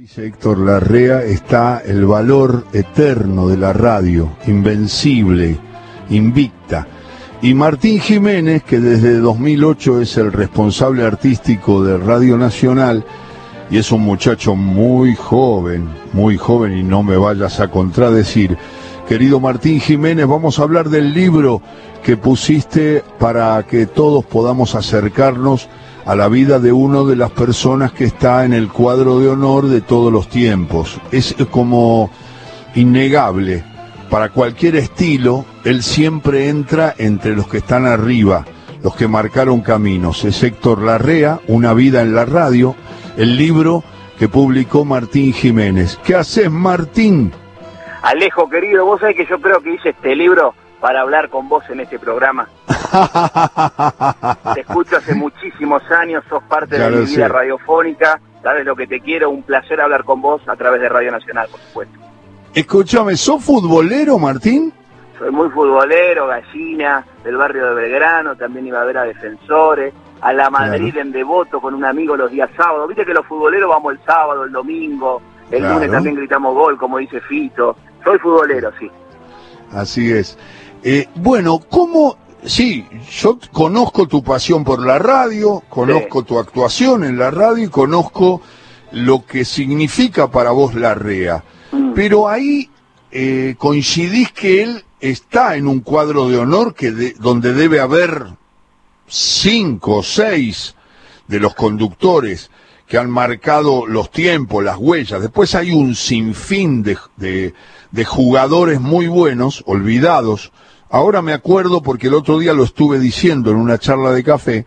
dice Héctor Larrea, está el valor eterno de la radio, invencible, invicta. Y Martín Jiménez, que desde 2008 es el responsable artístico de Radio Nacional, y es un muchacho muy joven, muy joven, y no me vayas a contradecir. Querido Martín Jiménez, vamos a hablar del libro que pusiste para que todos podamos acercarnos la vida de una de las personas que está en el cuadro de honor de todos los tiempos. Es como innegable. Para cualquier estilo, él siempre entra entre los que están arriba, los que marcaron caminos. Es Héctor Larrea, Una vida en la radio, el libro que publicó Martín Jiménez. ¿Qué haces, Martín? Alejo, querido, vos sabés que yo creo que hice este libro para hablar con vos en este programa. te escucho hace muchísimos años, sos parte de mi vida radiofónica, sabes lo que te quiero, un placer hablar con vos a través de Radio Nacional, por supuesto. Escúchame, ¿sos futbolero, Martín? Soy muy futbolero, gallina, del barrio de Belgrano, también iba a ver a defensores, a la Madrid en Devoto con un amigo los días sábados. Viste que los futboleros vamos el sábado, el domingo, el lunes también gritamos gol, como dice Fito. Soy futbolero, sí. Así es. Eh, bueno, ¿cómo Sí, yo conozco tu pasión por la radio, conozco tu actuación en la radio y conozco lo que significa para vos la REA. Mm. Pero ahí eh, coincidís que él está en un cuadro de honor que donde debe haber cinco o seis de los conductores que han marcado los tiempos, las huellas. Después hay un sinfín de jugadores muy buenos, olvidados, Ahora me acuerdo porque el otro día lo estuve diciendo en una charla de café.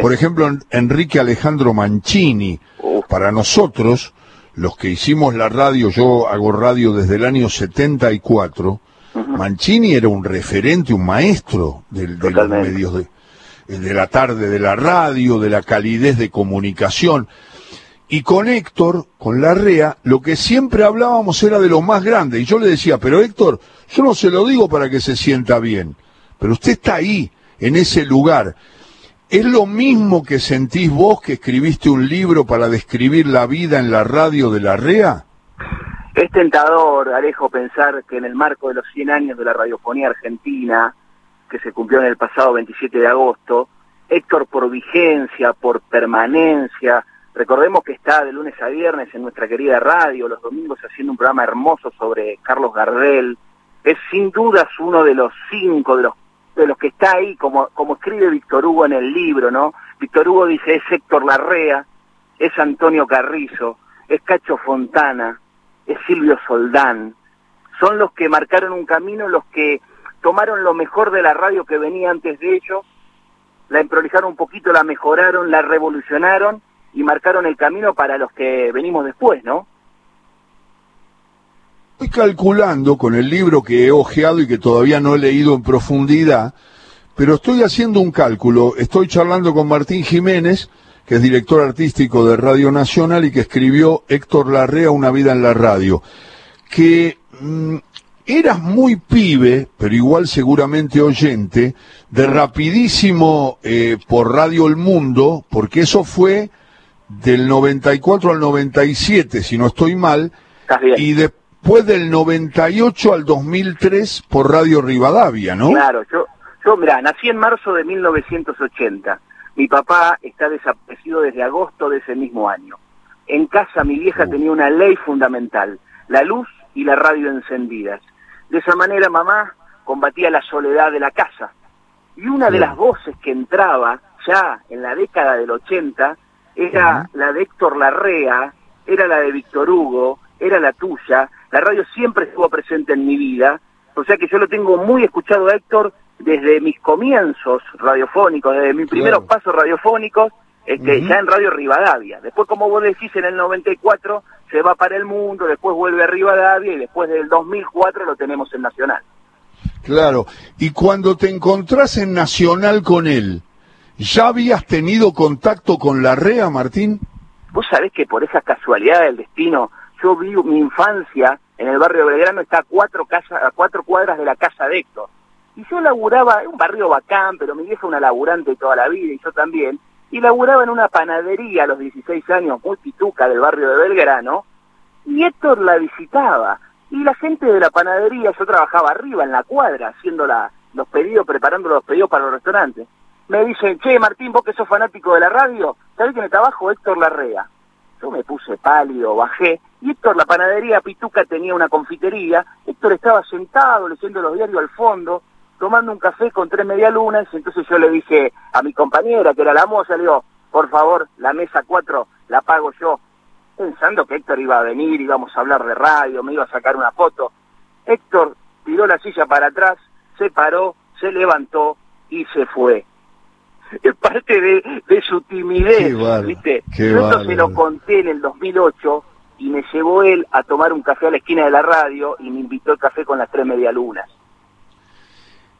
Por ejemplo, Enrique Alejandro Mancini. Para nosotros, los que hicimos la radio, yo hago radio desde el año 74, Mancini era un referente, un maestro de los medios de, de la tarde de la radio, de la calidez de comunicación. Y con Héctor, con Larrea, lo que siempre hablábamos era de lo más grande. Y yo le decía, pero Héctor, yo no se lo digo para que se sienta bien, pero usted está ahí, en ese lugar. ¿Es lo mismo que sentís vos que escribiste un libro para describir la vida en la radio de la REA? Es tentador, Alejo, pensar que en el marco de los 100 años de la radiofonía argentina, que se cumplió en el pasado 27 de agosto, Héctor por vigencia, por permanencia, recordemos que está de lunes a viernes en nuestra querida radio, los domingos haciendo un programa hermoso sobre Carlos Gardel, es sin dudas uno de los cinco, de los, de los que está ahí, como, como escribe Víctor Hugo en el libro, ¿no? Víctor Hugo dice, es Héctor Larrea, es Antonio Carrizo, es Cacho Fontana, es Silvio Soldán. Son los que marcaron un camino, los que tomaron lo mejor de la radio que venía antes de ellos, la improvisaron un poquito, la mejoraron, la revolucionaron y marcaron el camino para los que venimos después, ¿no? Estoy calculando con el libro que he ojeado y que todavía no he leído en profundidad, pero estoy haciendo un cálculo. Estoy charlando con Martín Jiménez, que es director artístico de Radio Nacional y que escribió Héctor Larrea, Una vida en la radio. Que mm, eras muy pibe, pero igual seguramente oyente, de rapidísimo eh, por Radio El Mundo, porque eso fue del 94 al 97, si no estoy mal, y después del 98 al 2003 por Radio Rivadavia, ¿no? Claro, yo, yo mira, nací en marzo de 1980. Mi papá está desaparecido desde agosto de ese mismo año. En casa mi vieja uh. tenía una ley fundamental, la luz y la radio encendidas. De esa manera mamá combatía la soledad de la casa. Y una de las voces que entraba ya en la década del 80 era la de Héctor Larrea, era la de Víctor Hugo, era la tuya, la radio siempre estuvo presente en mi vida, o sea que yo lo tengo muy escuchado a Héctor desde mis comienzos radiofónicos, desde mis primeros pasos radiofónicos, este, ya en Radio Rivadavia. Después, como vos decís, en el 94 se va para el mundo, después vuelve a Rivadavia y después del 2004 lo tenemos en Nacional. Claro, y cuando te encontrás en Nacional con él, ¿ya habías tenido contacto con la REA, Martín? Vos sabés que por esa casualidad del destino, yo vi mi infancia en el barrio de Belgrano, está a cuatro, a cuatro cuadras de la casa de Héctor. Y yo laburaba, en un barrio bacán, pero mi vieja una laburante toda la vida y yo también, y laburaba en una panadería a los 16 años, muy pituca del barrio de Belgrano, y Héctor la visitaba. Y la gente de la panadería, yo trabajaba arriba en la cuadra haciendo los pedidos, preparando los pedidos para los restaurantes. Me dicen, che Martín, vos que sos fanático de la radio, ¿sabés quién está abajo? Héctor Larrea. Yo me puse pálido, bajé, y Héctor, la panadería Pituca tenía una confitería, Héctor estaba sentado leyendo los diarios al fondo, tomando un café con tres medialunas, entonces yo le dije a mi compañera, que era la moza, le digo, por favor, la mesa cuatro la pago yo, pensando que Héctor iba a venir, íbamos a hablar de radio, me iba a sacar una foto. Héctor tiró la silla para atrás, se paró, se levantó y se fue. Es parte de, de su timidez, ¿viste? Yo se lo conté en el 2008 y me llevó él a tomar un café a la esquina de la radio y me invitó el café con las tres medialunas.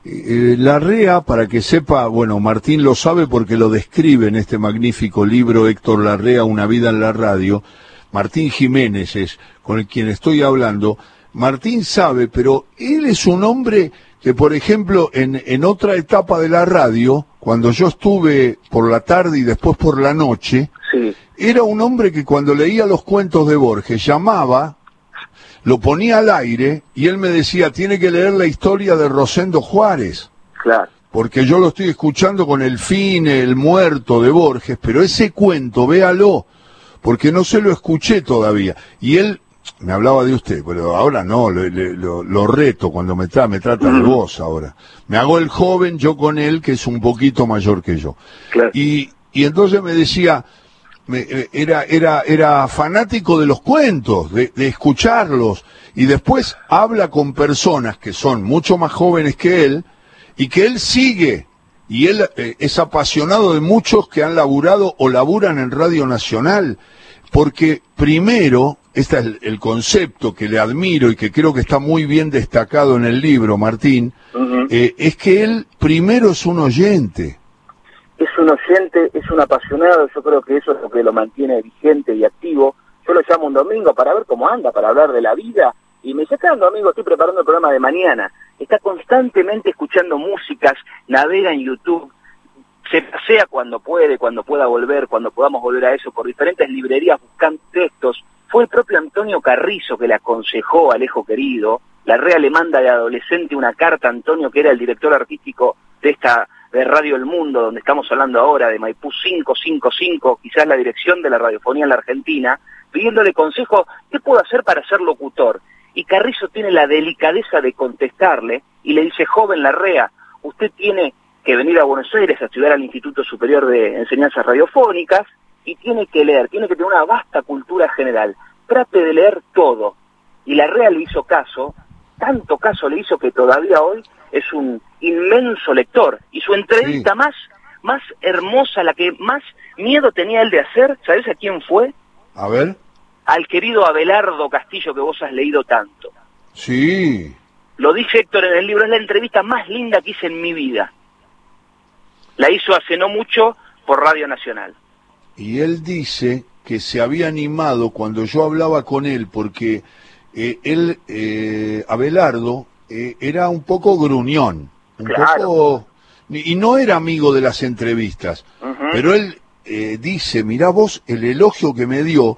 Eh, la REA, para que sepa, bueno, Martín lo sabe porque lo describe en este magnífico libro Héctor Larrea, Una vida en la radio. Martín Jiménez es con el quien estoy hablando. Martín sabe, pero él es un hombre que, por ejemplo, en, en otra etapa de la radio, cuando yo estuve por la tarde y después por la noche, era un hombre que cuando leía los cuentos de Borges llamaba lo ponía al aire y él me decía, tiene que leer la historia de Rosendo Juárez. Claro. Porque yo lo estoy escuchando con el fin, el muerto de Borges, pero ese cuento, véalo, porque no se lo escuché todavía. Y él me hablaba de usted, pero ahora no, lo, reto cuando me, me trata de vos ahora. Me hago el joven yo con él, que es un poquito mayor que yo. Claro. Y, y entonces me decía, eh, era, era, era fanático de los cuentos, de, escucharlos, y después habla con personas que son mucho más jóvenes que él, y que él sigue, y él eh, es apasionado de muchos que han laburado o laburan en Radio Nacional, porque primero, este es el, concepto que le admiro y que creo que está muy bien destacado en el libro, Martín, eh, es que él primero es un oyente es un oyente, es un apasionado, yo creo que eso es lo que lo mantiene vigente y activo. Yo lo llamo un domingo para ver cómo anda, para hablar de la vida, y me dice, acá domingo estoy preparando el programa de mañana. Está constantemente escuchando músicas, navega en YouTube, se pasea cuando puede, cuando pueda volver, cuando podamos volver a eso, por diferentes librerías buscando. Fue el propio Antonio Carrizo que le aconsejó a Alejo Querido. La REA le manda de adolescente una carta a Antonio, que era el director artístico de esta de Radio El Mundo, donde estamos hablando ahora, de Maipú 555, quizás la dirección de la radiofonía en la Argentina, pidiéndole consejo, ¿qué puedo hacer para ser locutor? Y Carrizo tiene la delicadeza de contestarle y le dice, joven Larrea, usted tiene que venir a Buenos Aires a estudiar al Instituto Superior de Enseñanzas Radiofónicas y tiene que leer, tiene que tener una vasta cultura general. Trate de leer todo. Y Larrea le hizo caso, tanto caso le hizo que todavía hoy es un inmenso lector y su entrevista más más hermosa, la que más miedo tenía él de hacer, ¿sabes a quién fue? A ver. Al querido Abelardo Castillo que vos has leído tanto. Sí. Lo dice Héctor en el libro, es la entrevista más linda que hice en mi vida. La hizo hace no mucho por Radio Nacional. Y él dice que se había animado cuando yo hablaba con él, porque eh, él, eh, Abelardo, eh, era un poco gruñón, un poco y no era amigo de las entrevistas, pero él eh, dice, mira vos el elogio que me dio,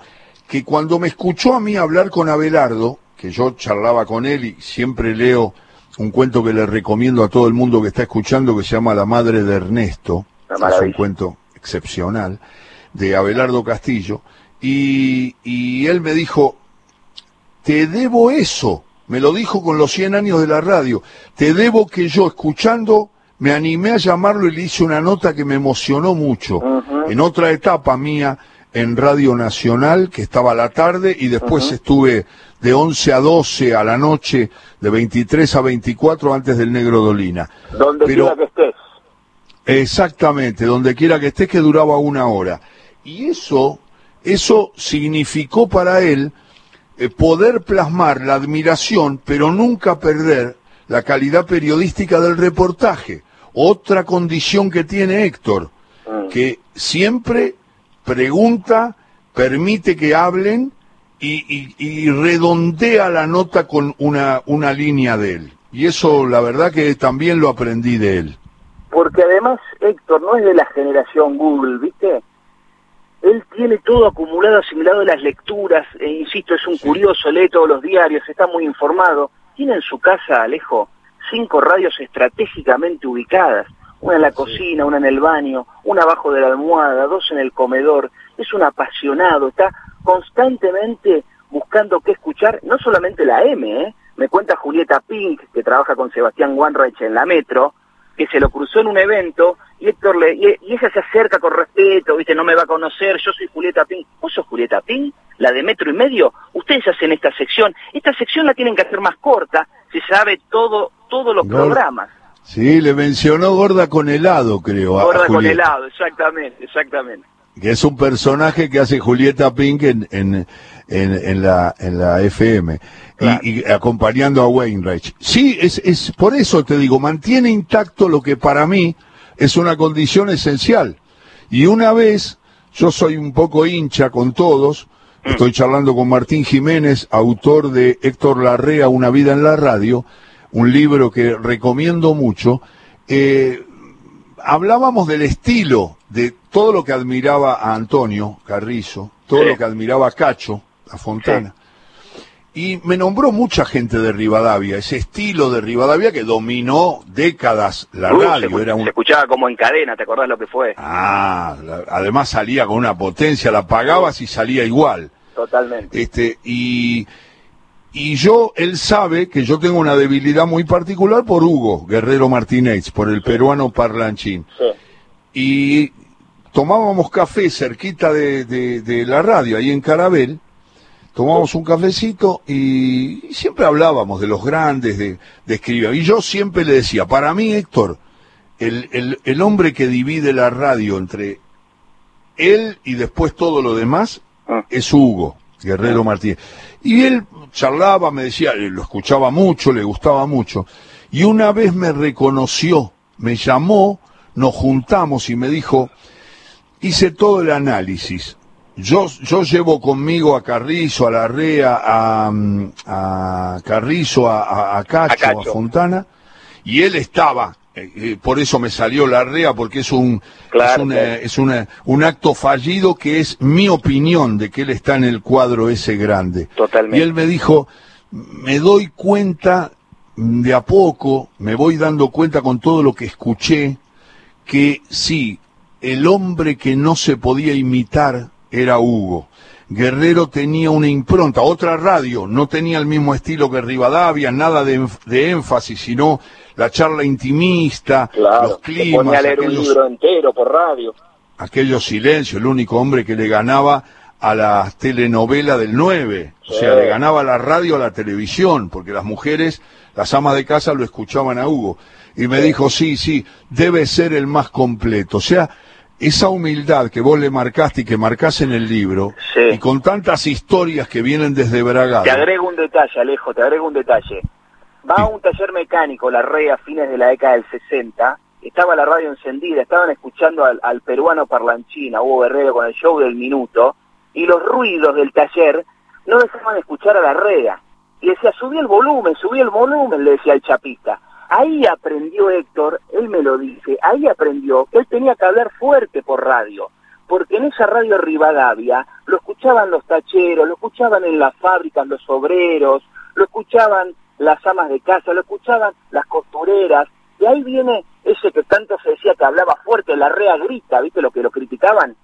que cuando me escuchó a mí hablar con Abelardo, que yo charlaba con él y siempre leo un cuento que le recomiendo a todo el mundo que está escuchando que se llama La Madre de Ernesto, es un cuento excepcional, de Abelardo Castillo, y, y él me dijo, te debo eso, me lo dijo con los 100 años de la radio. Te debo que yo, escuchando, me animé a llamarlo y le hice una nota que me emocionó mucho. En otra etapa mía en Radio Nacional, que estaba a la tarde, y después estuve de 11 a 12 a la noche, de 23 a 24 antes del Negro Dolina. Donde quiera que estés. Exactamente, donde quiera que estés, que duraba una hora. Y eso, eso significó para él eh, poder plasmar la admiración, pero nunca perder la calidad periodística del reportaje. Otra condición que tiene Héctor, mm. que siempre pregunta, permite que hablen y, redondea la nota con una, una línea de él. Y eso la verdad que también lo aprendí de él. Porque además Héctor no es de la generación Google, ¿viste? Él tiene todo acumulado, asimilado de las lecturas, e insisto, es un curioso, lee todos los diarios, está muy informado. Tiene en su casa, Alejo, cinco radios estratégicamente ubicadas, una en la cocina, una en el baño, una abajo de la almohada, dos en el comedor. Es un apasionado, está constantemente buscando qué escuchar, no solamente la M, ¿eh? me cuenta Julieta Pink, que trabaja con Sebastián Wanreich en la Metro, que se lo cruzó en un evento y Héctor le, y, ella se acerca con respeto, viste, no me va a conocer, yo soy Julieta Pink. ¿Vos sos Julieta Pink? La de metro y medio. Ustedes hacen esta sección. Esta sección la tienen que hacer más corta, se sabe todo, todos los programas. Sí, le mencionó Gorda con helado, creo. Gorda con helado, exactamente, exactamente. Que es un personaje que hace Julieta Pink en, en, en, la, en la FM. Y, acompañando a Wainwright. Sí, es, es por eso te digo, mantiene intacto lo que para mí es una condición esencial. Y una vez, yo soy un poco hincha con todos, mm. estoy charlando con Martín Jiménez, autor de Héctor Larrea, Una vida en la radio, un libro que recomiendo mucho. Eh, hablábamos del estilo, de todo lo que admiraba a Antonio Carrizo, todo lo que admiraba a Cacho, a Fontana. Y me nombró mucha gente de Rivadavia, ese estilo de Rivadavia que dominó décadas la radio. Se, Era un... se, escuchaba como en cadena, ¿te acordás lo que fue? Ah, además salía con una potencia, la pagabas y salía igual. Totalmente. Este, y, y yo, él sabe que yo tengo una debilidad muy particular por Hugo Guerrero Martínez, por el peruano parlanchín. Sí. Y tomábamos café cerquita de, de la radio, ahí en Carabel, tomábamos un cafecito y, siempre hablábamos de los grandes, de, de Y yo siempre le decía, para mí, Héctor, el, el, hombre que divide la radio entre él y después todo lo demás ah. es Hugo Guerrero ah. Martínez. Y él charlaba, me decía, lo escuchaba mucho, le gustaba mucho. Y una vez me reconoció, me llamó, nos juntamos y me dijo, hice todo el análisis yo, yo llevo conmigo a Carrizo, a Larrea, a, a Carrizo, a, a, Cacho, a, Fontana, y él estaba, eh, eh, por eso me salió Larrea, porque es un, es, una, es una, un acto fallido que es mi opinión de que él está en el cuadro ese grande. Totalmente. Y él me dijo, me doy cuenta de a poco, me voy dando cuenta con todo lo que escuché, que sí, el hombre que no se podía imitar era Hugo. Guerrero tenía una impronta, otra radio, no tenía el mismo estilo que Rivadavia, nada de, énfasis, sino la charla intimista, los climas. Ponía a leer un libro entero por radio. Aquellos silencios, el único hombre que le ganaba a la telenovela del 9, o sea, le ganaba la radio a la televisión, porque las mujeres, las amas de casa lo escuchaban a Hugo. Y me dijo, sí, sí, debe ser el más completo. O sea, esa humildad que vos le marcaste y que marcás en el libro, y con tantas historias que vienen desde Braga. Te agrego un detalle, Alejo, te agrego un detalle. Va a un taller mecánico, la RE, a fines de la década del 60, estaba la radio encendida, estaban escuchando al, peruano parlanchina, Hugo Guerrero, con el show del minuto, y los ruidos del taller no dejaban escuchar a la REA. Y decía, subí el volumen, subí el volumen, le decía el chapista. Ahí aprendió Héctor, él me lo dice, ahí aprendió que él tenía que hablar fuerte por radio, porque en esa radio Rivadavia lo escuchaban los tacheros, lo escuchaban en las fábricas los obreros, lo escuchaban las amas de casa, lo escuchaban las costureras, y ahí viene ese que tanto se decía que hablaba fuerte, la rea grita, ¿viste lo que lo criticaban?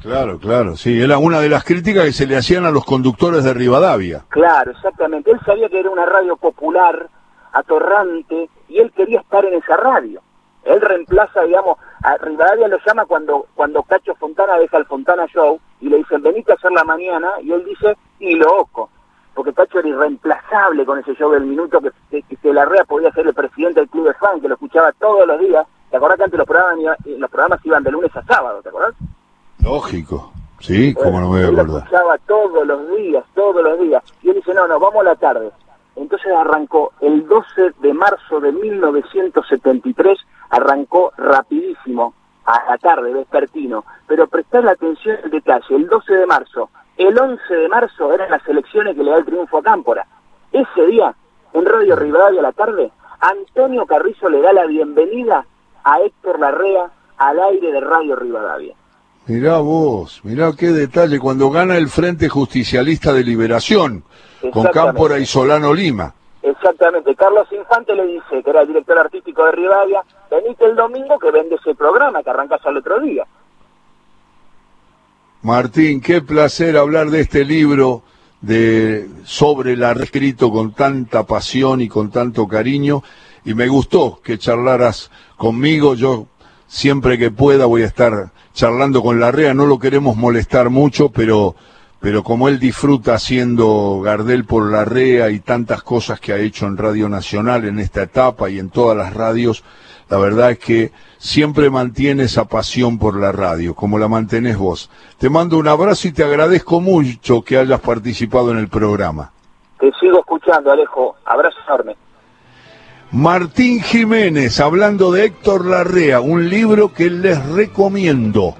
Claro, claro, sí, era una de las críticas que se le hacían a los conductores de Rivadavia. Claro, exactamente, él sabía que era una radio popular, atorrante, y él quería estar en esa radio. Él reemplaza, digamos, a Rivadavia lo llama cuando, cuando Cacho Fontana deja el Fontana Show y le dicen, venite a hacer la mañana, y él dice, y loco, porque Cacho era irreemplazable con ese show del minuto que, que, la REA podía ser el presidente del club de fan, que lo escuchaba todos los días. ¿Te acordás que antes los programas, los programas iban de lunes a sábado, ¿te acordás? Lógico, sí, como no me voy a acordar. Lo escuchaba todos los días, todos los días. Y él dice, no, no, vamos a la tarde. Entonces arrancó el 12 de marzo de 1973, arrancó rapidísimo, a la tarde, vespertino, pero prestar la atención al detalle, el 12 de marzo, el 11 de marzo eran las elecciones que le da el triunfo a Cámpora. Ese día, en Radio Rivadavia a la tarde, Antonio Carrizo le da la bienvenida a Héctor Larrea al aire de Radio Rivadavia. Mirá vos, mirá qué detalle, cuando gana el Frente Justicialista de Liberación, con Cámpora y Solano Lima. Exactamente, Carlos Infante le dice, que era el director artístico de Rivadavia, venite el domingo que vende ese programa, que arrancas al otro día. Martín, qué placer hablar de este libro de sobre la escrito con tanta pasión y con tanto cariño y me gustó que charlaras conmigo. Yo siempre que pueda voy a estar charlando con Larrea, no lo queremos molestar mucho, pero pero como él disfruta haciendo Gardel por Larrea y tantas cosas que ha hecho en Radio Nacional en esta etapa y en todas las radios, la verdad es que siempre mantiene esa pasión por la radio, como la mantenés vos. Te mando un abrazo y te agradezco mucho que hayas participado en el programa. Te sigo escuchando, Alejo. Abrazo enorme. Martín Jiménez, hablando de Héctor Larrea, un libro que les recomiendo.